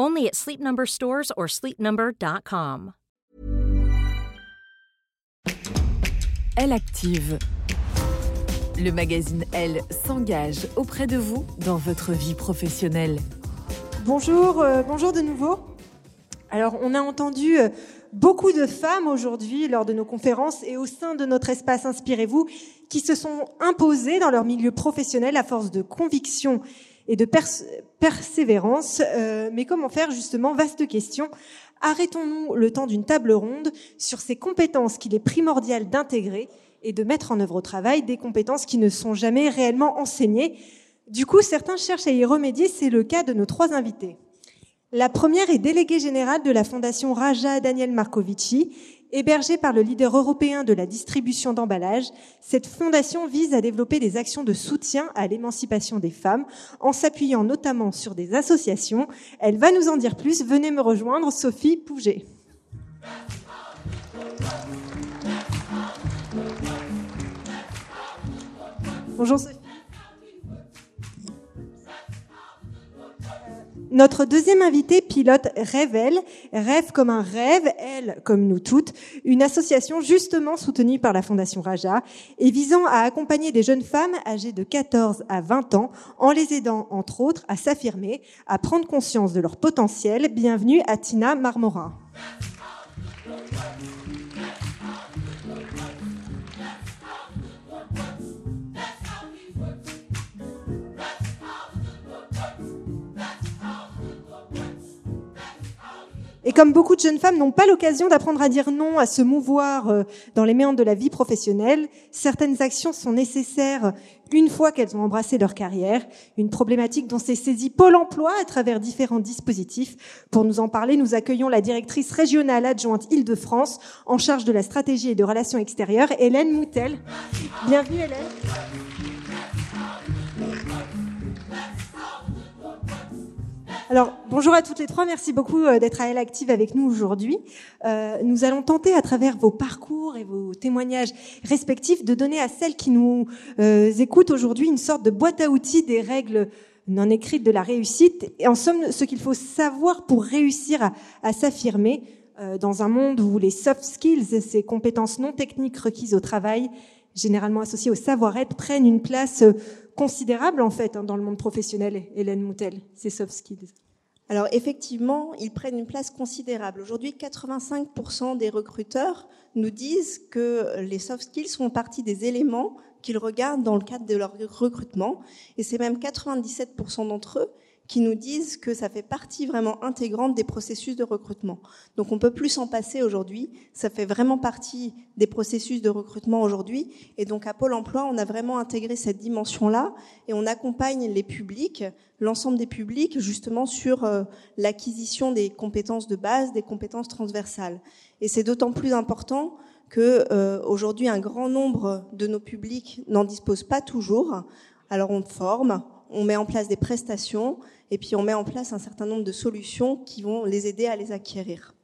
Only at Sleep Number stores or sleepnumber.com. Elle active. Le magazine Elle s'engage auprès de vous dans votre vie professionnelle. Bonjour, euh, bonjour de nouveau. Alors, on a entendu euh, beaucoup de femmes aujourd'hui lors de nos conférences et au sein de notre espace Inspirez-vous qui se sont imposées dans leur milieu professionnel à force de conviction et de persévérance. Euh, mais comment faire justement? Vaste question. Arrêtons-nous le temps d'une table ronde sur ces compétences qu'il est primordial d'intégrer et de mettre en œuvre au travail, des compétences qui ne sont jamais réellement enseignées. Du coup, certains cherchent à y remédier, c'est le cas de nos trois invités. La première est déléguée générale de la Fondation Raja Daniel Marcovici Hébergée par le leader européen de la distribution d'emballage, cette fondation vise à développer des actions de soutien à l'émancipation des femmes en s'appuyant notamment sur des associations. Elle va nous en dire plus. Venez me rejoindre, Sophie Pouget. Bonjour Sophie. Notre deuxième invité pilote Rêve Rêve comme un rêve, elle comme nous toutes, une association justement soutenue par la Fondation Raja et visant à accompagner des jeunes femmes âgées de 14 à 20 ans en les aidant entre autres à s'affirmer, à prendre conscience de leur potentiel. Bienvenue à Tina Marmorin. Et comme beaucoup de jeunes femmes n'ont pas l'occasion d'apprendre à dire non, à se mouvoir euh, dans les méandres de la vie professionnelle, certaines actions sont nécessaires une fois qu'elles ont embrassé leur carrière, une problématique dont s'est saisi Pôle emploi à travers différents dispositifs. Pour nous en parler, nous accueillons la directrice régionale adjointe Île-de-France en charge de la stratégie et de relations extérieures, Hélène Moutel. Bienvenue Hélène. Alors, bonjour à toutes les trois. Merci beaucoup euh, d'être à Elle Active avec nous aujourd'hui. Euh, nous allons tenter, à travers vos parcours et vos témoignages respectifs, de donner à celles qui nous euh, écoutent aujourd'hui une sorte de boîte à outils des règles non écrites de la réussite. Et en somme, ce qu'il faut savoir pour réussir à, à s'affirmer dans un monde où les soft skills, ces compétences non techniques requises au travail, généralement associées au savoir-être, prennent une place considérable en fait hein, dans le monde professionnel, Hélène Moutel, ces soft skills. Alors effectivement, ils prennent une place considérable. Aujourd'hui, 85% des recruteurs nous disent que les soft skills font partie des éléments qu'ils regardent dans le cadre de leur recrutement. Et c'est même 97% d'entre eux qui nous disent que ça fait partie vraiment intégrante des processus de recrutement. Donc on peut plus s'en passer aujourd'hui, ça fait vraiment partie des processus de recrutement aujourd'hui et donc à Pôle emploi, on a vraiment intégré cette dimension-là et on accompagne les publics, l'ensemble des publics justement sur euh, l'acquisition des compétences de base, des compétences transversales. Et c'est d'autant plus important que euh, aujourd'hui un grand nombre de nos publics n'en disposent pas toujours. Alors on forme, on met en place des prestations et puis on met en place un certain nombre de solutions qui vont les aider à les acquérir.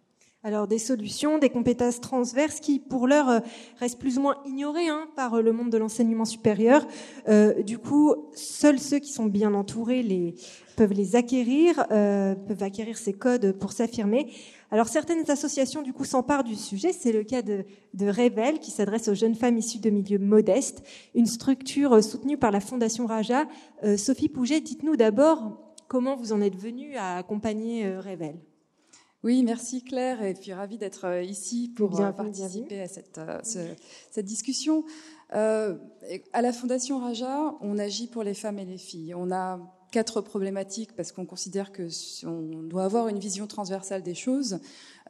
Alors des solutions, des compétences transverses qui, pour l'heure, euh, restent plus ou moins ignorées hein, par euh, le monde de l'enseignement supérieur. Euh, du coup, seuls ceux qui sont bien entourés peuvent les acquérir, peuvent acquérir ces codes pour s'affirmer. Alors certaines associations du coup s'emparent du sujet. C'est le cas de, de Revel qui s'adresse aux jeunes femmes issues de milieux modestes, une structure soutenue par la Fondation Raja. Sophie Pouget, dites-nous d'abord comment vous en êtes venue à accompagner Revel. Oui, merci Claire, et puis ravie d'être euh, ici pour euh, participer à cette, euh, cette discussion. Euh, à la Fondation Raja, on agit pour les femmes et les filles. On a quatre problématiques parce qu'on considère que on doit avoir une vision transversale des choses.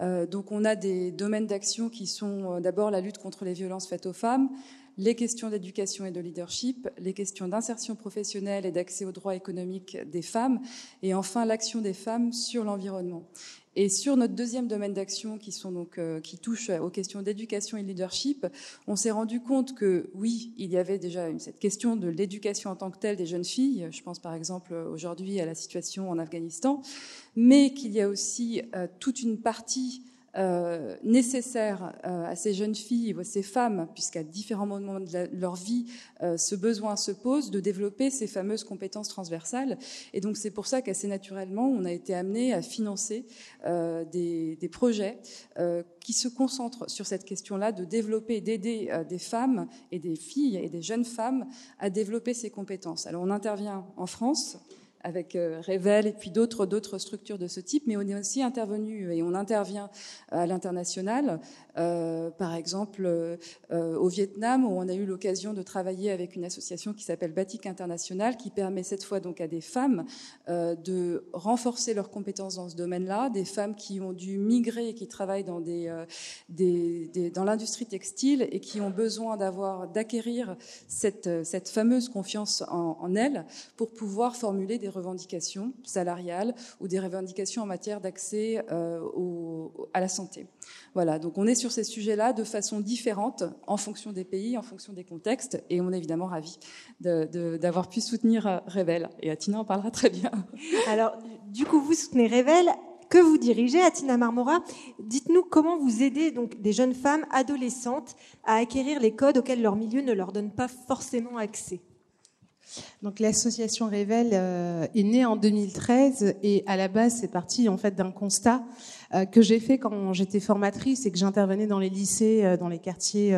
Euh, donc, on a des domaines d'action qui sont d'abord la lutte contre les violences faites aux femmes, les questions d'éducation et de leadership, les questions d'insertion professionnelle et d'accès aux droits économiques des femmes, et enfin l'action des femmes sur l'environnement. Et sur notre deuxième domaine d'action, qui sont donc euh, qui touche aux questions d'éducation et de leadership, on s'est rendu compte que oui, il y avait déjà cette question de l'éducation en tant que telle des jeunes filles. Je pense par exemple aujourd'hui à la situation en Afghanistan, mais qu'il y a aussi euh, toute une partie euh, nécessaire euh, à ces jeunes filles ou à ces femmes, puisqu'à différents moments de, leur vie, euh, ce besoin se pose de développer ces fameuses compétences transversales. Et donc c'est pour ça qu'assez naturellement, on a été amené à financer des, des, projets qui se concentrent sur cette question-là, de développer, d'aider des femmes et des filles et des jeunes femmes à développer ces compétences. Alors on intervient en France avec euh, Revel et puis d'autres d'autres structures de ce type, mais on est aussi intervenu et on intervient à l'international. Euh, par exemple, euh, au Vietnam, où on a eu l'occasion de travailler avec une association qui s'appelle Batik International, qui permet cette fois donc à des femmes euh, de renforcer leurs compétences dans ce domaine-là, des femmes qui ont dû migrer et qui travaillent dans l'industrie textile et qui ont besoin d'avoir d'acquérir cette, cette fameuse confiance en, en elles pour pouvoir formuler des revendications salariales ou des revendications en matière d'accès au, à la santé. Voilà, donc on est sur ces sujets-là de façon différente en fonction des pays, en fonction des contextes, et on est évidemment ravis d'avoir pu soutenir euh, Revel. Et Atina en parlera très bien. Alors, du coup, vous soutenez Revel que vous dirigez, Atina Marmora? Dites-nous comment vous aidez donc des jeunes femmes adolescentes à acquérir les codes auxquels leur milieu ne leur donne pas forcément accès. Donc l'association Revel euh, est née en 2013 et à la base c'est parti en fait d'un constat euh, que j'ai fait quand j'étais formatrice et que j'intervenais dans les lycées, euh, dans les quartiers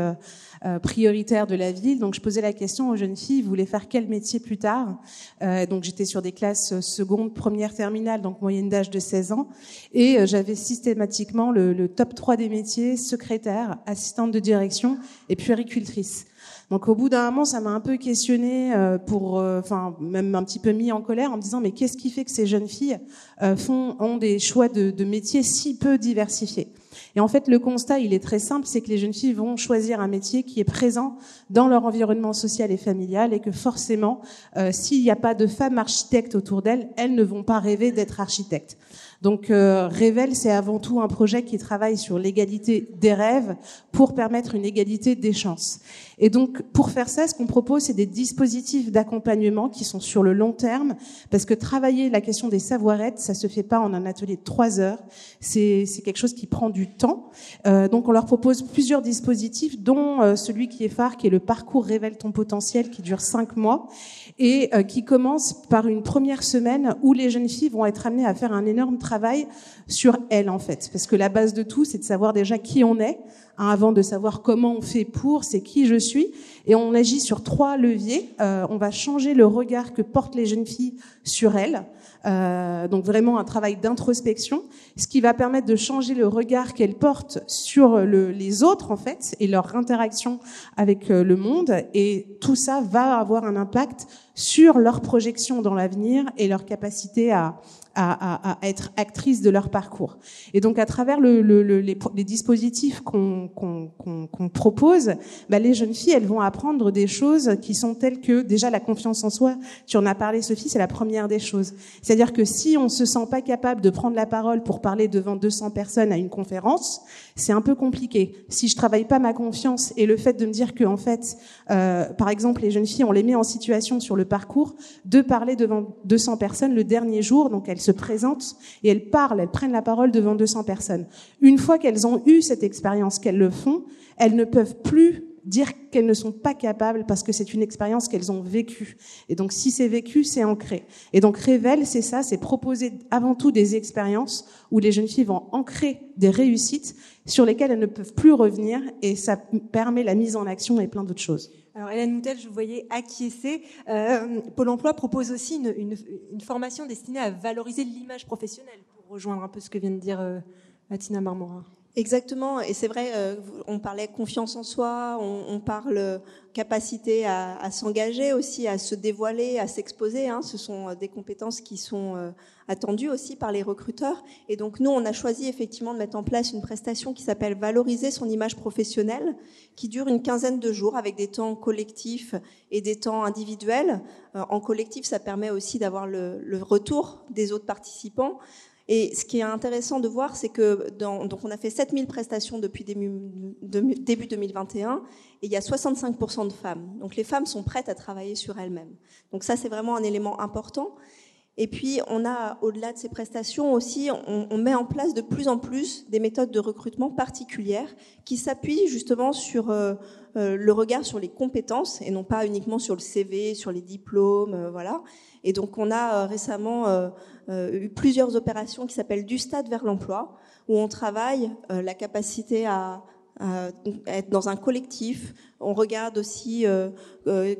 prioritaires de la ville. Donc je posais la question aux jeunes filles, voulez faire quel métier plus tard? Donc j'étais sur des classes seconde, première, terminale, donc moyenne d'âge de 16 ans. Et j'avais systématiquement le, le top 3 des métiers, secrétaire, assistante de direction et puéricultrice. Donc au bout d'un moment, ça m'a un peu questionné, euh, pour, euh, enfin même un petit peu mis en colère, en me disant mais qu'est-ce qui fait que ces jeunes filles euh, font ont des choix de, de métiers si peu diversifiés? Et en fait, le constat, il est très simple, c'est que les jeunes filles vont choisir un métier qui est présent dans leur environnement social et familial, et que forcément, s'il n'y a pas de femmes architectes autour d'elles, elles ne vont pas rêver d'être architectes. Donc euh, Révèle, c'est avant tout un projet qui travaille sur l'égalité des rêves pour permettre une égalité des chances. Et donc pour faire ça, ce qu'on propose, c'est des dispositifs d'accompagnement qui sont sur le long terme, parce que travailler la question des savoir-être, ça se fait pas en un atelier de trois heures. C'est quelque chose qui prend du temps. Euh, donc on leur propose plusieurs dispositifs, dont euh, celui qui est phare, qui est le parcours Révèle ton potentiel, qui dure cinq mois et euh, qui commence par une première semaine où les jeunes filles vont être amenées à faire un énorme travail sur elles en fait, parce que la base de tout, c'est de savoir déjà qui on est, hein, avant de savoir comment on fait pour, c'est qui je suis. Et on agit sur trois leviers. Euh, on va changer le regard que portent les jeunes filles sur elles. Euh, donc vraiment un travail d'introspection, ce qui va permettre de changer le regard qu'elles portent sur le, les autres en fait et leur interaction avec euh, le monde. Et tout ça va avoir un impact sur leur projection dans l'avenir et leur capacité à, à, être actrices de leur parcours. Et donc, à travers le, le, les, dispositifs qu'on qu'on propose, bah, les jeunes filles, elles vont apprendre des choses qui sont telles que déjà la confiance en soi. Tu en as parlé, Sophie, c'est la première des choses. C'est-à-dire que si on se sent pas capable de prendre la parole pour parler devant 200 personnes à une conférence, c'est un peu compliqué. Si je travaille pas ma confiance et le fait de me dire que, en fait, euh, par exemple, les jeunes filles, on les met en situation sur le parcours de parler devant 200 personnes le dernier jour, donc elles se présentent et elles parlent, elles prennent la parole devant 200 personnes. Une fois qu'elles ont eu cette expérience, qu'elles le font, elles ne peuvent plus dire qu'elles ne sont pas capables parce que c'est une expérience qu'elles ont vécue. Et donc, si c'est vécu, c'est ancré. Et donc, Révèle, c'est ça, c'est proposer avant tout des expériences où les jeunes filles vont ancrer des réussites sur lesquelles elles ne peuvent plus revenir et ça permet la mise en action et plein d'autres choses. Alors Hélène Moutel, je vous voyais acquiescer. Euh, Pôle Emploi propose aussi une, formation destinée à valoriser l'image professionnelle, pour rejoindre un peu ce que vient de dire euh, Atina Marmora. Exactement, et c'est vrai, euh, on parlait confiance en soi, on, on parle capacité à, à s'engager aussi, à se dévoiler, à s'exposer. Hein. Ce sont euh, des compétences qui sont euh, attendues aussi par les recruteurs. Et donc nous, on a choisi effectivement de mettre en place une prestation qui s'appelle Valoriser son image professionnelle, qui dure une quinzaine de jours avec des temps collectifs et des temps individuels. En collectif, ça permet aussi d'avoir le, le retour des autres participants. Et ce qui est intéressant de voir, c'est que dans, donc on a fait 7000 prestations depuis début, début 2021 et il y a 65% de femmes. Donc les femmes sont prêtes à travailler sur elles-mêmes. Donc ça, c'est vraiment un élément important. Et puis, on a, au-delà de ces prestations aussi, on, on, met en place de plus en plus des méthodes de recrutement particulières qui s'appuient justement sur euh, euh, le regard sur les compétences et non pas uniquement sur le CV, sur les diplômes, euh, voilà. Et donc, on a euh, récemment euh, eu plusieurs opérations qui s'appellent du stade vers l'emploi, où on travaille la capacité à, à, être dans un collectif. On regarde aussi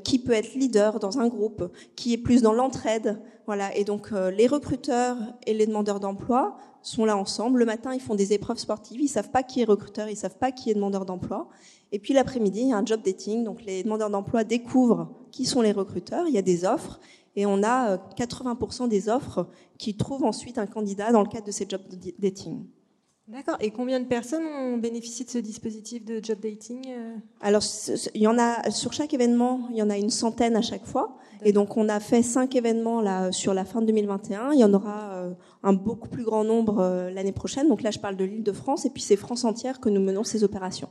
qui peut être leader dans un groupe, qui est plus dans l'entraide. Voilà. Et donc, les recruteurs et les demandeurs d'emploi sont là ensemble. Le matin, ils font des épreuves sportives. Ils savent pas qui est recruteur, ils savent pas qui est demandeur d'emploi. Et puis l'après-midi, il y a un job dating. Donc les demandeurs d'emploi découvrent qui sont les recruteurs. Il y a des offres et on a 80% euh, des offres qui trouvent ensuite un candidat dans le cadre de ces job dating. D'accord. Et combien de personnes ont bénéficié de ce dispositif de job dating euh? Alors, il y en a sur chaque événement, il y en a une centaine à chaque fois. Et donc, on a fait cinq événements là sur la fin de 2021. Il y en aura euh, un beaucoup plus grand nombre l'année prochaine. Donc là, je parle de l'Île-de-France et puis c'est France entière que nous menons ces opérations.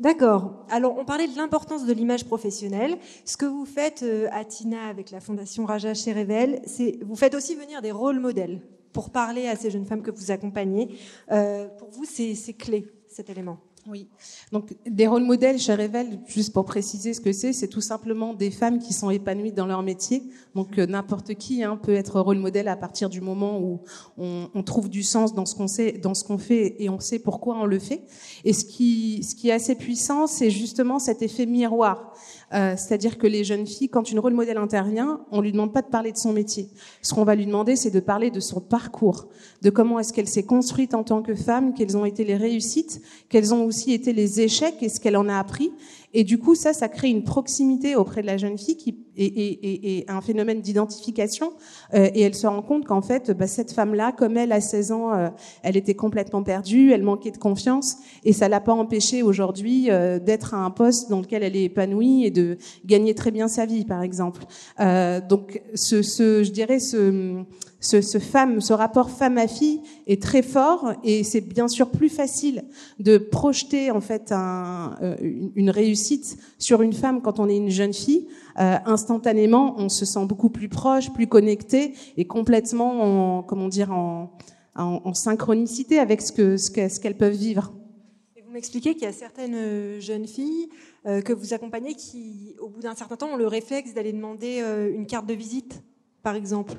D'accord. Alors, on parlait de l'importance de l'image professionnelle. Ce que vous faites euh, à Tina avec la Fondation Raja chez Revel, c'est vous faites aussi venir des rôles modèles pour parler à ces jeunes femmes que vous accompagnez. Euh, pour vous, c'est clé cet élément. Oui. Donc, des rôles modèles chez Revel, juste pour préciser ce que c'est, c'est tout simplement des femmes qui sont épanouies dans leur métier. Donc, euh, n'importe qui hein, peut être rôle modèle à partir du moment où on, on trouve du sens dans ce qu'on sait, dans ce qu'on fait et on sait pourquoi on le fait. Et ce qui, ce qui est assez puissant, c'est justement cet effet miroir. Euh, C'est-à-dire que les jeunes filles, quand une rôle modèle intervient, on lui demande pas de parler de son métier. Ce qu'on va lui demander, c'est de parler de son parcours, de comment est-ce qu'elle s'est construite en tant que femme, quelles ont été les réussites, quels ont aussi été les échecs et ce qu'elle en a appris. Et du coup, ça, ça crée une proximité auprès de la jeune fille qui est, est, est un phénomène d'identification. Euh, et elle se rend compte qu'en fait, bah, cette femme-là, comme elle, à 16 ans, euh, elle était complètement perdue, elle manquait de confiance, et ça l'a pas empêchée aujourd'hui euh, d'être à un poste dans lequel elle est épanouie et de gagner très bien sa vie, par exemple. Euh, donc, ce, ce, je dirais, ce ce, rapport femme à fille est très fort et c'est bien sûr plus facile de projeter en fait euh, une réussite sur une femme quand on est une jeune fille. Euh, instantanément, on se sent beaucoup plus proche, plus connecté et complètement, en, comment dire, en, synchronicité avec ce que ce qu'elles peuvent vivre. Vous m'expliquez qu'il y a certaines jeunes filles euh, que vous accompagnez qui, au bout d'un certain temps, ont le réflexe d'aller demander euh, une carte de visite, par exemple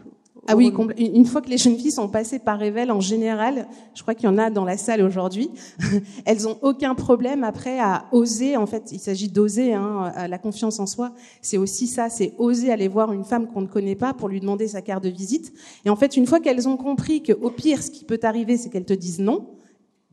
ah oui, une fois que les jeunes filles sont passées par Revel, en général, je crois qu'il y en a dans la salle aujourd'hui, elles ont aucun problème après à oser. En fait, il s'agit d'oser. Hein, la confiance en soi, c'est aussi ça, c'est oser aller voir une femme qu'on ne connaît pas pour lui demander sa carte de visite. Et en fait, une fois qu'elles ont compris que au pire, ce qui peut arriver, c'est qu'elles te disent non,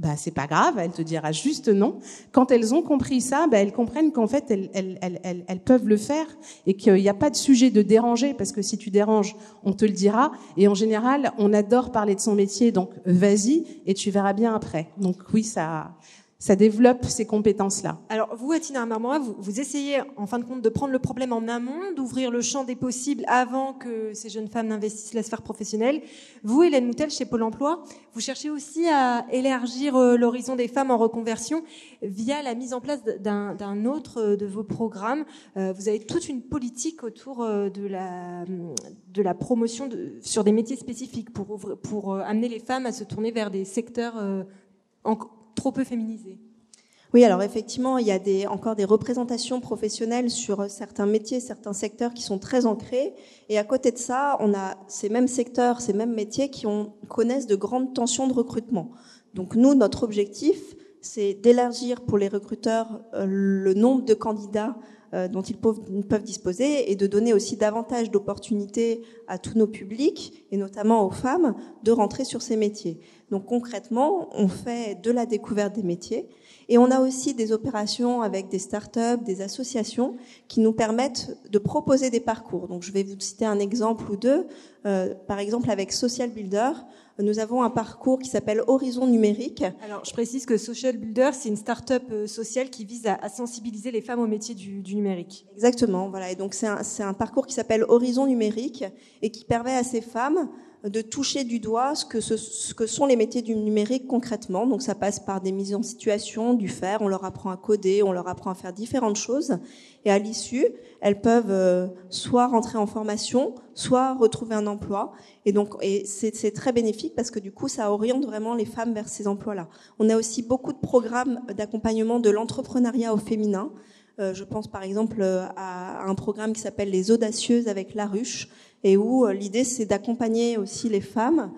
bah c'est pas grave, elle te dira juste non. Quand elles ont compris ça, bah, elles comprennent qu'en fait elles, elles, elles, elles, peuvent le faire et qu'il n'y a pas de sujet de déranger parce que si tu déranges, on te le dira. Et en général, on adore parler de son métier, donc vas-y et tu verras bien après. Donc oui, ça, ça développe ces compétences-là. Alors, vous, Atina Marmora, vous, vous, essayez, en fin de compte, de prendre le problème en amont, d'ouvrir le champ des possibles avant que ces jeunes femmes n'investissent la sphère professionnelle. Vous, Hélène Moutel, chez Pôle emploi, vous cherchez aussi à élargir euh, l'horizon des femmes en reconversion via la mise en place d'un autre euh, de vos programmes. Euh, vous avez toute une politique autour de la, de la promotion de, sur des métiers spécifiques pour, pour amener les femmes à se tourner vers des secteurs en trop peu féminisé. Oui, alors effectivement, il y a encore des représentations professionnelles sur euh, certains métiers, certains secteurs qui sont très ancrés. Et à côté de ça, on a ces mêmes secteurs, ces mêmes métiers qui connaissent de grandes tensions de recrutement. Donc nous, notre objectif, c'est d'élargir pour les recruteurs euh, le nombre de candidats dont ils peuvent, disposer et de donner aussi davantage d'opportunités à tous nos publics et notamment aux femmes de rentrer sur ces métiers. Donc concrètement, on fait de la découverte des métiers et on a aussi des opérations avec des startups, des associations qui nous permettent de proposer des parcours. Donc je vais vous citer un exemple ou deux. Euh, par exemple avec Social Builder, nous avons un parcours qui s'appelle Horizon numérique. Alors, je précise que Social Builder, c'est une start-up euh, sociale qui vise à, sensibiliser les femmes au métier du, numérique. Exactement, voilà. Et donc, c'est un, un, parcours qui s'appelle Horizon numérique et qui permet à ces femmes de toucher du doigt ce que, ce, que sont les métiers du numérique concrètement. Donc ça passe par des mises en situation, du faire, on leur apprend à coder, on leur apprend à faire différentes choses. Et à l'issue, elles peuvent euh, soit rentrer en formation, soit retrouver un emploi. Et donc, et c'est très bénéfique parce que du coup, ça oriente vraiment les femmes vers ces emplois-là. On a aussi beaucoup de programmes d'accompagnement de l'entrepreneuriat au féminin. Euh, je pense par exemple euh, à un programme qui s'appelle Les Audacieuses avec la ruche, et où euh, l'idée c'est d'accompagner aussi les femmes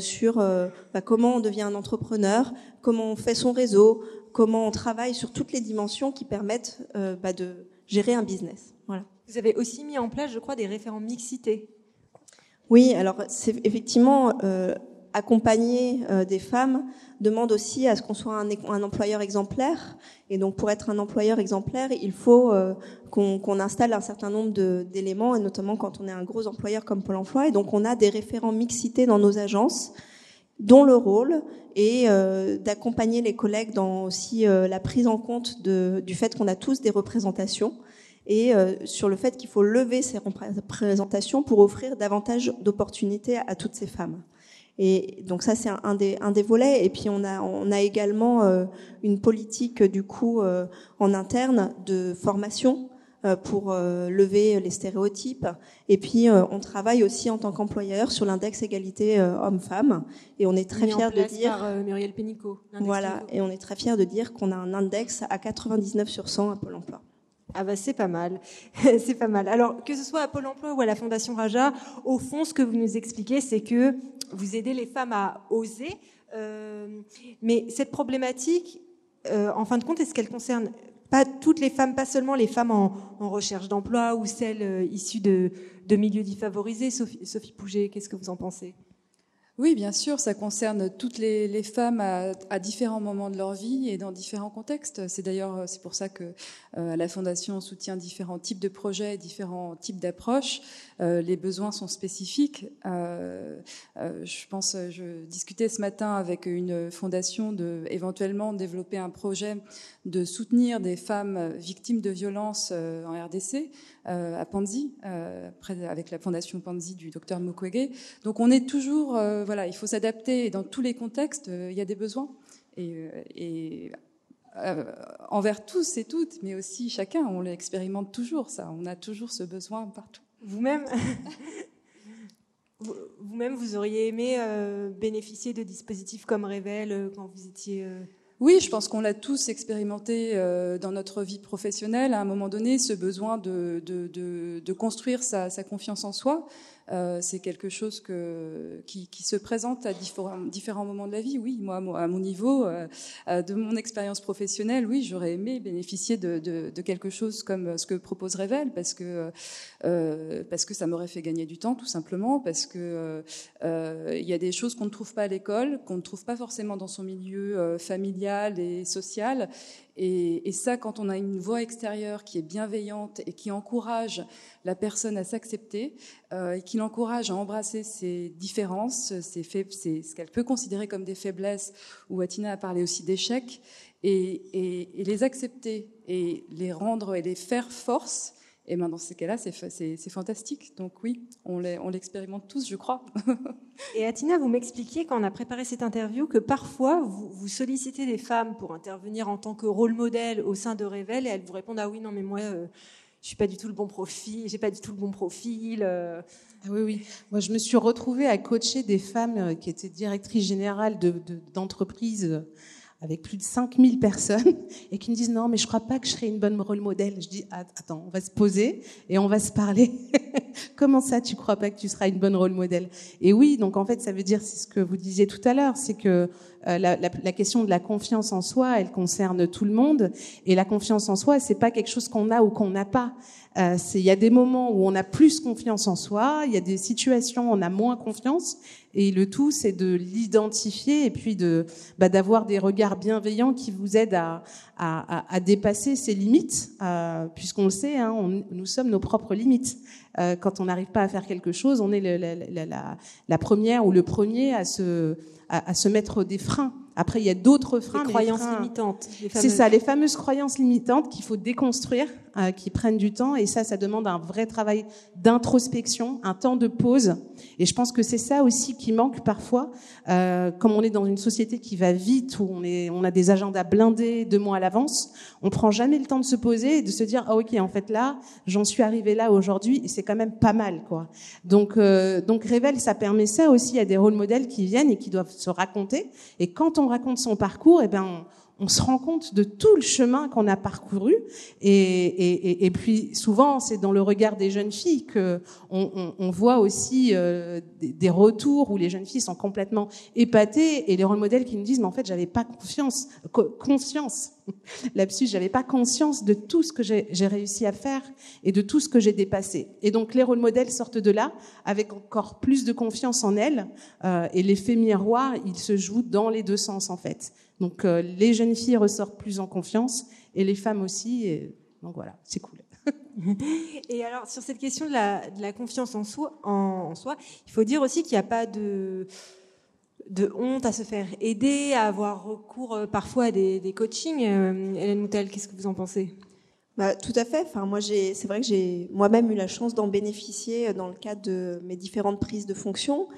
sur bah, comment on devient un entrepreneur, comment on fait son réseau, comment on travaille sur toutes les dimensions qui permettent bah, de gérer un business. Voilà. Vous avez aussi mis en place, je crois, des référents mixité. Oui, alors c'est effectivement accompagner des femmes demande aussi à ce qu'on soit un, employeur exemplaire. Et donc, pour être un employeur exemplaire, il faut euh, qu'on installe un certain nombre d'éléments, et notamment quand on est un gros employeur comme Pôle Emploi. Et donc, on a des référents mixité dans nos agences dont le rôle est euh, d'accompagner les collègues dans aussi euh, la prise en compte du fait qu'on a tous des représentations et sur le fait qu'il faut lever ces représentations pour offrir davantage d'opportunités à toutes ces femmes. Et donc ça, c'est un, des, un des volets. Et puis on a, on a également euh, une politique du coup euh, en interne de formation euh, pour lever les stéréotypes. Et puis on travaille aussi en tant qu'employeur sur l'index égalité homme-femme. Et on est très fiers de dire par, Muriel Pénicaud. Voilà. Et on est très fiers de dire qu'on a un index à 99 sur 100 à Pôle Emploi. Ah bah c'est pas mal, c'est pas mal. Alors que ce soit à Pôle Emploi ou à la Fondation Raja, au fond, ce que vous nous expliquez, c'est que vous aidez les femmes à oser. Euh, mais cette problématique, euh, en fin de compte, est-ce qu'elle concerne pas toutes les femmes, pas seulement les femmes en, recherche d'emploi ou celles euh, issues de, milieux défavorisés? Sophie, Sophie Pouget, qu'est-ce que vous en pensez? Oui, bien sûr, ça concerne toutes les, femmes à, différents moments de leur vie et dans différents contextes. C'est d'ailleurs c'est pour ça que la Fondation soutient différents types de projets, différents types d'approches. Euh, les besoins sont spécifiques. Euh, euh, je pense, je discutais ce matin avec une fondation de éventuellement développer un projet de soutenir des femmes victimes de violences en RDC à Panzi, avec la fondation Panzi du docteur Mukwege. Donc on est toujours, voilà, il faut s'adapter dans tous les contextes. il y a des besoins et, et envers tous et toutes, mais aussi chacun. On l'expérimente toujours, ça. On a toujours ce besoin partout. Vous-même, vous-même, vous auriez aimé euh, bénéficier de dispositifs comme Révèle euh, quand vous étiez. Euh, oui, je pense qu'on l'a tous expérimenté dans notre vie professionnelle à un moment donné, ce besoin de, de, de, de construire sa, sa, confiance en soi. Euh, c'est quelque chose qui, se présente à différents, moments de la vie. Oui, moi, à mon niveau, euh, euh, de mon expérience professionnelle, oui, j'aurais aimé bénéficier de, quelque chose comme ce que propose Revel, parce que, parce que ça m'aurait fait gagner du temps, tout simplement, parce que il y a des choses qu'on ne trouve pas à l'école, qu'on ne trouve pas forcément dans son milieu familial et social, et, ça, quand on a une voix extérieure qui est bienveillante et qui encourage la personne à s'accepter, euh, et qui l'encourage à embrasser ses différences, ses ce qu'elle peut considérer comme des faiblesses, ou Atina a parlé aussi d'échecs, et, les accepter et les rendre et les faire force, et ben dans ces cas-là, c'est fantastique. Donc oui, on l'expérimente tous, je crois. et Atina, vous m'expliquiez quand on a préparé cette interview que parfois vous, vous, sollicitez des femmes pour intervenir en tant que rôle modèle au sein de Rével et elles vous répondent ah oui non mais moi euh, je suis pas du tout le bon profil, j'ai pas du tout le bon profil. Euh. Ah oui, oui. Moi, je me suis retrouvée à coacher des femmes euh, qui étaient directrices générales d'entreprises de, avec plus de 5000 personnes et qui me disent non mais je crois pas que je serai une bonne rôle modèle. Je dis attends, on va se poser et on va se parler. Comment ça tu crois pas que tu seras une bonne rôle modèle? Et oui, donc en fait ça veut dire c'est ce que vous disiez tout à l'heure, c'est que la, la, la, question de la confiance en soi, elle concerne tout le monde et la confiance en soi, c'est pas quelque chose qu'on a ou qu'on n'a pas. Euh, il y a des moments où on a plus confiance en soi, il y a des situations où on a moins confiance, et le tout, c'est de l'identifier et puis de bah, d'avoir des regards bienveillants qui vous aident à, à, à dépasser ces limites, euh, puisqu'on le sait, hein, on, nous sommes nos propres limites. Euh, quand on n'arrive pas à faire quelque chose, on est le, la, la, la, la, première ou le premier à se, à, à se mettre des freins. Après, il y a d'autres freins. Les croyances limitantes. C'est ça, les fameuses croyances limitantes qu'il faut déconstruire, euh, qui prennent du temps. Et ça, ça demande un vrai travail d'introspection, un temps de pause. Et je pense que c'est ça aussi qui manque parfois, euh, comme on est dans une société qui va vite, où on, est, on a des agendas blindés deux mois à l'avance. On prend jamais le temps de se poser et de se dire, ah ok, en fait là, j'en suis arrivé là aujourd'hui, et c'est quand même pas mal, quoi. Donc, euh, donc Révèle, ça permet ça aussi à des rôles modèles qui viennent et qui doivent se raconter. Et quand on raconte son parcours, eh ben, se rend compte de tout le chemin qu'on a parcouru. Et, et, puis souvent, c'est dans le regard des jeunes filles que on, on, voit aussi euh, des, retours où les jeunes filles sont complètement épatées et les rôles modèles qui nous disent mais en fait j'avais pas confiance, conscience Là-dessus, j'avais pas conscience de tout ce que j'ai réussi à faire et de tout ce que j'ai dépassé. Et donc, les rôles modèles sortent de là avec encore plus de confiance en elles. Euh, et l'effet miroir, il se joue dans les deux sens, en fait. Donc, euh, les jeunes filles ressortent plus en confiance et les femmes aussi. Et, donc, voilà, c'est cool. et alors, sur cette question de la, de la confiance en soi, en, en soi, il faut dire aussi qu'il n'y a pas de de honte à se faire aider, à avoir recours euh, parfois à des, des coachings. Euh, Hélène Moutel, qu'est-ce que vous en pensez? Bah, tout à fait. Enfin, moi, j'ai, c'est vrai que j'ai moi-même eu la chance d'en bénéficier dans le cadre de mes différentes prises de fonction,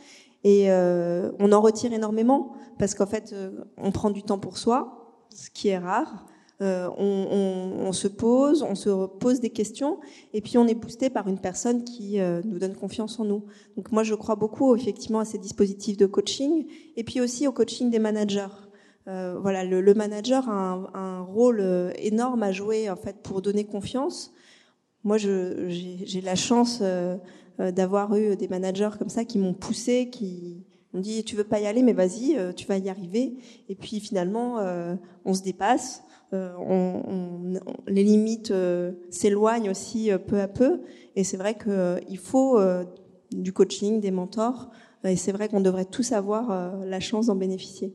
et euh, on en retire énormément parce qu'en fait, on prend du temps pour soi, ce qui est rare. Euh, on, se pose, on se pose des questions, et puis on est boosté par une personne qui euh, nous donne confiance en nous. Donc moi, je crois beaucoup effectivement à ces dispositifs de coaching, et puis aussi au coaching des managers. Euh, voilà, le, manager a un, un, rôle euh, énorme à jouer en fait pour donner confiance. Moi, j'ai la chance euh, d'avoir eu des managers comme ça qui m'ont poussé, qui m'ont dit tu veux pas y aller, mais vas-y, tu vas y arriver. Et puis finalement, on se dépasse euh, on, les limites euh, s'éloignent aussi euh, peu à peu. Et c'est vrai qu'il faut du coaching, des mentors. Et c'est vrai qu'on devrait tous avoir la chance d'en bénéficier.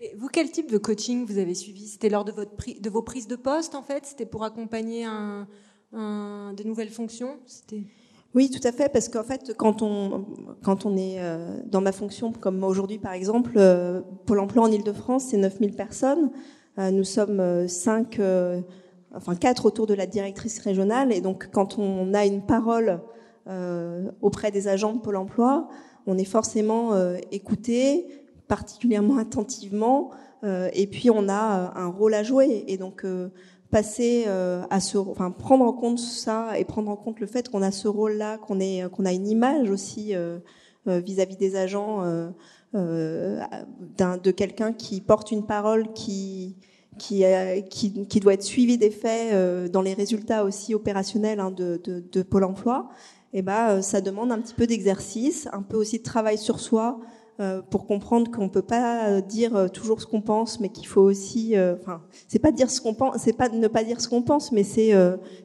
Et vous, quel type de coaching vous avez suivi? C'était lors de, votre de vos prises de poste, en fait? C'était pour accompagner un, de nouvelles fonctions? C'était oui, tout à fait, parce qu'en fait, quand on quand on est dans ma fonction, comme aujourd'hui par exemple, Pôle Emploi en Ile-de-France, c'est 9000 personnes. Euh, nous sommes euh, cinq, euh, enfin quatre autour de la directrice régionale, et donc quand on a une parole auprès des agents de Pôle Emploi, on est forcément écouté, particulièrement attentivement, et puis on a un rôle à jouer. Et donc passer à ce, enfin prendre en compte ça et prendre en compte le fait qu'on a ce rôle-là, qu'on est, qu'on a une image aussi vis-à-vis -vis des agents euh, de quelqu'un qui porte une parole qui qui, qui, doit être suivi des faits euh, dans les résultats aussi opérationnels hein, de, de, Pôle Emploi. eh ben, ça demande un petit peu d'exercice, un peu aussi de travail sur soi, pour comprendre qu'on peut pas dire toujours ce qu'on pense, mais qu'il faut aussi, enfin, c'est pas dire ce qu'on pense, c'est pas ne pas dire ce qu'on pense, mais c'est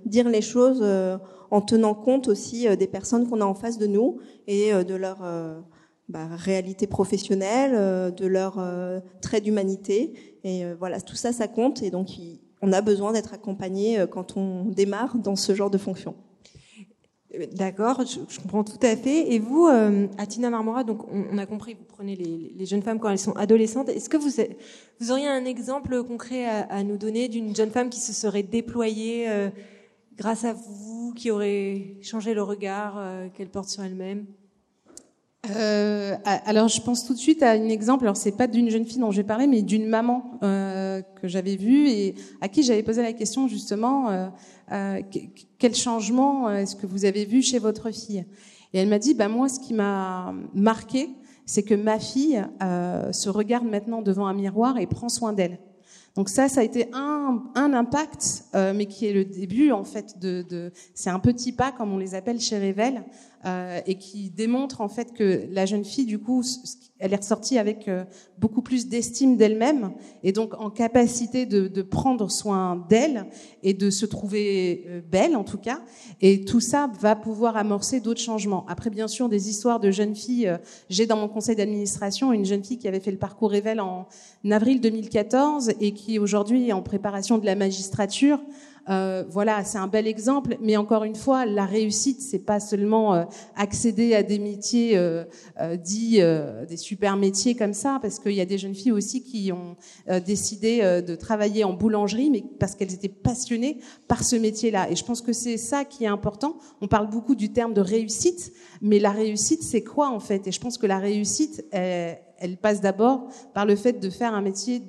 dire les choses en tenant compte aussi des personnes qu'on a en face de nous et de leur bah, réalité professionnelle, de leur trait d'humanité. Et voilà, tout ça, ça compte. Et donc, on a besoin d'être accompagné quand on démarre dans ce genre de fonction. D'accord, je, comprends tout à fait. Et vous, euh, Atina Marmora, donc on, a compris, vous prenez les, jeunes femmes quand elles sont adolescentes. Est-ce que vous, vous auriez un exemple concret à, nous donner d'une jeune femme qui se serait déployée euh, grâce à vous, qui aurait changé le regard euh, qu'elle porte sur elle-même? Euh, alors, je pense tout de suite à un exemple. Alors, c'est pas d'une jeune fille dont je vais parler, mais d'une maman euh, que j'avais vue et à qui j'avais posé la question justement euh, quel changement est-ce que vous avez vu chez votre fille? Et elle m'a dit, bah moi, ce qui m'a marqué, c'est que ma fille se regarde maintenant devant un miroir et prend soin d'elle. Donc ça, ça a été un, impact, mais qui est le début en fait de, de c'est un petit pas comme on les appelle chez Revel, euh, et qui démontre en fait que la jeune fille du coup, elle est ressortie avec euh, beaucoup plus d'estime d'elle-même et donc en capacité de, prendre soin d'elle et de se trouver euh, belle en tout cas. Et tout ça va pouvoir amorcer d'autres changements. Après bien sûr des histoires de jeunes filles. J'ai dans mon conseil d'administration une jeune fille qui avait fait le parcours Revel en avril 2014 et qui aujourd'hui est en préparation de la magistrature. Euh, voilà, c'est un bel exemple. Mais encore une fois, la réussite, c'est pas seulement euh, accéder à des métiers euh, euh dits des super métiers comme ça, parce qu'il y a des jeunes filles aussi qui ont décidé de travailler en boulangerie, mais parce qu'elles étaient passionnées par ce métier-là. Et je pense que c'est ça qui est important. On parle beaucoup du terme de réussite, mais la réussite, c'est quoi en fait? Et je pense que la réussite, elle, elle passe d'abord par le fait de faire un métier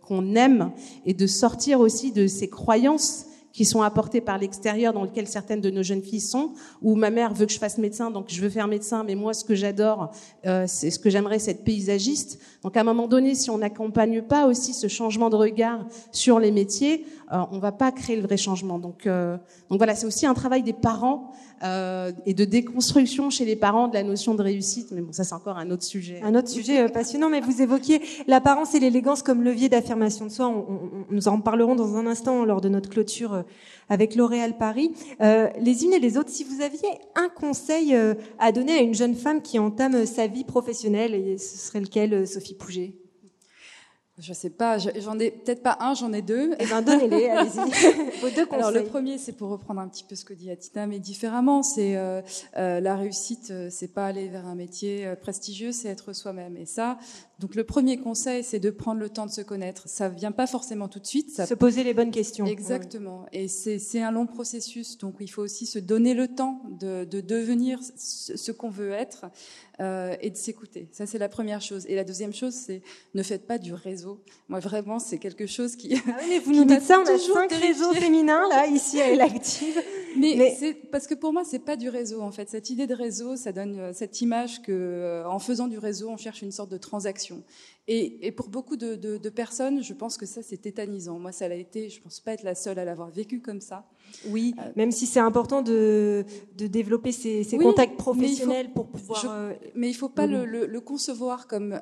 qu'on aime et de sortir aussi de ces croyances qui sont apportées par l'extérieur dans lequel certaines de nos jeunes filles sont, où ma mère veut que je fasse médecin, donc je veux faire médecin, mais moi ce que j'adore, euh, c'est ce que j'aimerais, c'est être paysagiste. Donc à un moment donné, si on n'accompagne pas aussi ce changement de regard sur les métiers, euh, on va pas créer le vrai changement. Donc, euh, donc voilà, c'est aussi un travail des parents euh, et de déconstruction chez les parents de la notion de réussite. Mais bon, ça c'est encore un autre sujet. Un autre sujet passionnant. Mais vous évoquiez l'apparence et l'élégance comme levier d'affirmation de soi. On, on, nous en parlerons dans un instant lors de notre clôture avec L'Oréal Paris. les unes et les autres, si vous aviez un conseil à donner à une jeune femme qui entame sa vie professionnelle, et ce serait lequel, Sophie Pouget? Je sais pas, j'en ai peut-être pas un, j'en ai deux. Eh ben donnez-les, allez-y. Vos deux conseils. Alors le premier, c'est pour reprendre un petit peu ce que dit Atina, mais différemment. C'est euh, euh, la réussite, euh, c'est pas aller vers un métier prestigieux, c'est être soi-même. Et ça, donc le premier conseil, c'est de prendre le temps de se connaître. Ça vient pas forcément tout de suite. Ça... Se poser les bonnes questions. Exactement. Et c'est un long processus, donc il faut aussi se donner le temps de, de devenir ce qu'on veut être euh, et de s'écouter. Ça, c'est la première chose. Et la deuxième chose, c'est ne faites pas du réseau. Moi, vraiment, c'est quelque chose qui. Ah oui, mais vous nous dites ça, on a cinq réseaux féminins là ici à l'active. Mais, mais... c'est parce que pour moi, c'est pas du réseau en fait. Cette idée de réseau, ça donne euh, cette image que, euh, en faisant du réseau, on cherche une sorte de transaction. Et, et pour beaucoup de, de, de, personnes, je pense que ça, c'est tétanisant. Moi, ça l'a été. Je pense pas être la seule à l'avoir vécu comme ça. Oui, euh, même si c'est important de, de développer ces, ces contacts professionnels pour pouvoir. Euh, mais il ne faut pas le, le, le, concevoir comme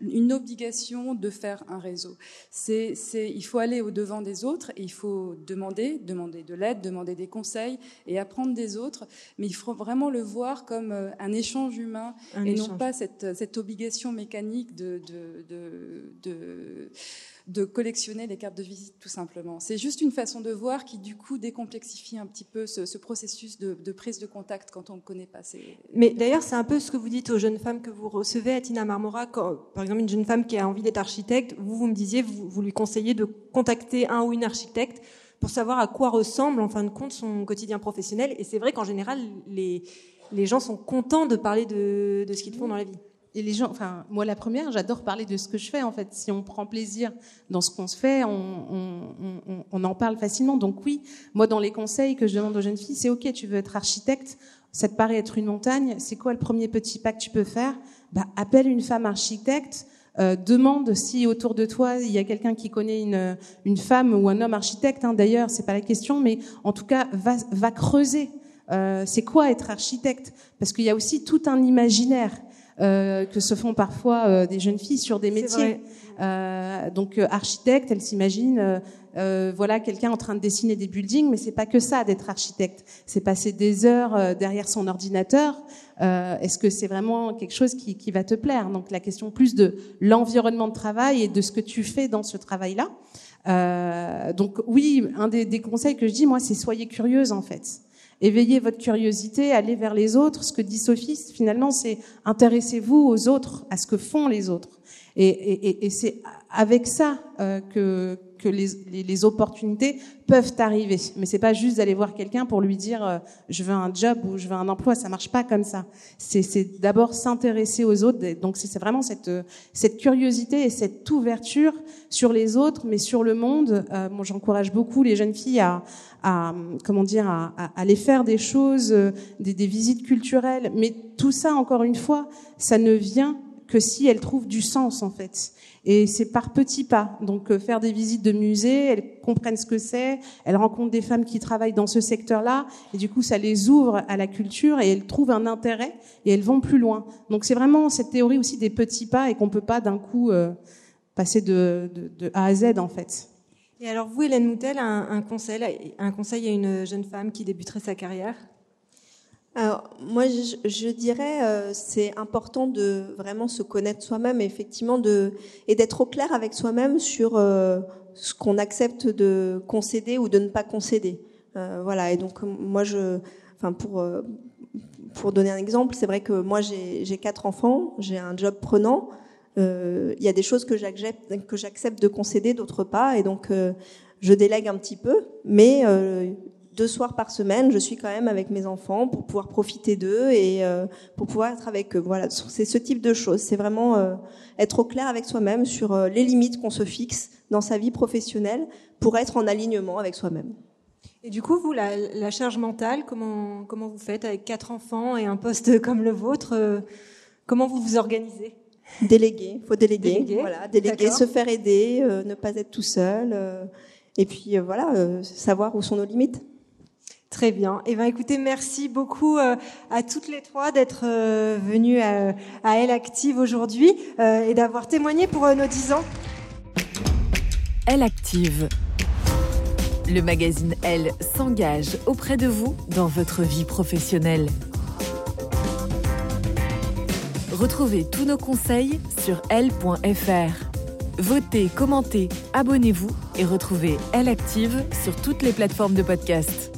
une obligation de faire un réseau. C'est, c'est, il faut aller au devant des autres et il faut demander, demander de l'aide, demander des conseils et apprendre des autres. Mais il faut vraiment le voir comme euh, un échange humain et non pas cette, cette obligation mécanique de, de, de, de de collectionner les cartes de visite tout simplement. C'est juste une façon de voir qui du coup décomplexifie un petit peu ce, processus de, prise de contact quand on ne connaît pas. Mais d'ailleurs, c'est un peu ce que vous dites aux jeunes femmes que vous recevez à Tina Marmora. Par exemple, une jeune femme qui a envie d'être architecte, vous, vous me disiez, vous, lui conseillez de contacter un ou une architecte pour savoir à quoi ressemble en fin de compte son quotidien professionnel. Et c'est vrai qu'en général, les, gens sont contents de parler de ce qu'ils font dans la vie moi la première, j'adore parler de ce que je fais. En fait, si on prend plaisir dans ce qu'on se fait, on, en parle facilement. Donc oui, moi dans les conseils que je demande aux jeunes filles, c'est ok, tu veux être architecte, ça te paraît être une montagne. C'est quoi le premier petit pas que tu peux faire? Bah, appelle une femme architecte. Euh, demande si autour de toi il y a quelqu'un qui connaît une, femme ou un homme architecte. Hein, D'ailleurs, c'est pas la question, mais en tout cas, va, va creuser euh, c'est quoi être architecte? Parce qu'il y a aussi tout un imaginaire euh, que se font parfois euh, des jeunes filles sur des métiers. Euh, donc architecte, elle s'imagine voilà quelqu'un en train de dessiner des buildings, mais c'est pas que ça d'être architecte. C'est passer des heures derrière son ordinateur. Est-ce que c'est vraiment quelque chose qui, qui, va te plaire? Donc la question plus de l'environnement de travail et de ce que tu fais dans ce travail-là. Euh, donc oui, un des, des, conseils que je dis, moi, c'est soyez curieuse en fait. Éveillez votre curiosité, allez vers les autres. Ce que dit Sophie, finalement, c'est intéressez-vous aux autres, à ce que font les autres. Et, et, et c'est avec ça euh, que, que les, les, les, opportunités peuvent arriver. Mais c'est pas juste d'aller voir quelqu'un pour lui dire euh, je veux un job ou je veux un emploi. Ça marche pas comme ça. C'est d'abord s'intéresser aux autres. Donc c'est vraiment cette, cette curiosité et cette ouverture sur les autres, mais sur le monde. Euh, moi, j'encourage beaucoup les jeunes filles à, à comment dire, à, à, aller faire des choses, euh, des, des visites culturelles. Mais tout ça, encore une fois, ça ne vient que si elles trouvent du sens en fait. Et c'est par petits pas. Donc euh, faire des visites de musées, elles comprennent ce que c'est, elles rencontrent des femmes qui travaillent dans ce secteur-là, et du coup ça les ouvre à la culture et elles trouvent un intérêt et elles vont plus loin. Donc c'est vraiment cette théorie aussi des petits pas et qu'on peut pas d'un coup euh, passer de, A à Z en fait. Et alors vous, Hélène Moutel, un, conseil, un conseil à une jeune femme qui débuterait sa carrière? Alors, moi, je, dirais, euh, c'est important de vraiment se connaître soi-même, effectivement, et d'être au clair avec soi-même sur euh, ce qu'on accepte de concéder ou de ne pas concéder. Euh, voilà. Et donc, moi, je, pour euh, pour donner un exemple, c'est vrai que moi, j'ai quatre enfants, j'ai un job prenant. Il y a des choses que j'accepte que j'accepte de concéder, d'autres pas, et donc je délègue un petit peu, mais deux soirs par semaine, je suis quand même avec mes enfants pour pouvoir profiter d'eux et euh, pour pouvoir être avec eux. Voilà, c'est ce type de choses. C'est vraiment euh, être au clair avec soi-même sur euh, les limites qu'on se fixe dans sa vie professionnelle pour être en alignement avec soi-même. Et du coup, vous, la, la, charge mentale, comment, comment vous faites avec quatre enfants et un poste comme le vôtre Comment vous vous organisez? Déléguer, faut déléguer, déléguer. voilà, déléguer, se faire aider, ne pas être tout seul, et puis voilà, savoir où sont nos limites. Très bien. Eh ben, écoutez, merci beaucoup euh, à toutes les trois d'être euh, venues à, à, Elle Active aujourd'hui euh, et d'avoir témoigné pour nos dix ans. Elle Active. Le magazine Elle s'engage auprès de vous dans votre vie professionnelle. Retrouvez tous nos conseils sur Elle.fr. Votez, commentez, abonnez-vous et retrouvez Elle Active sur toutes les plateformes de podcast.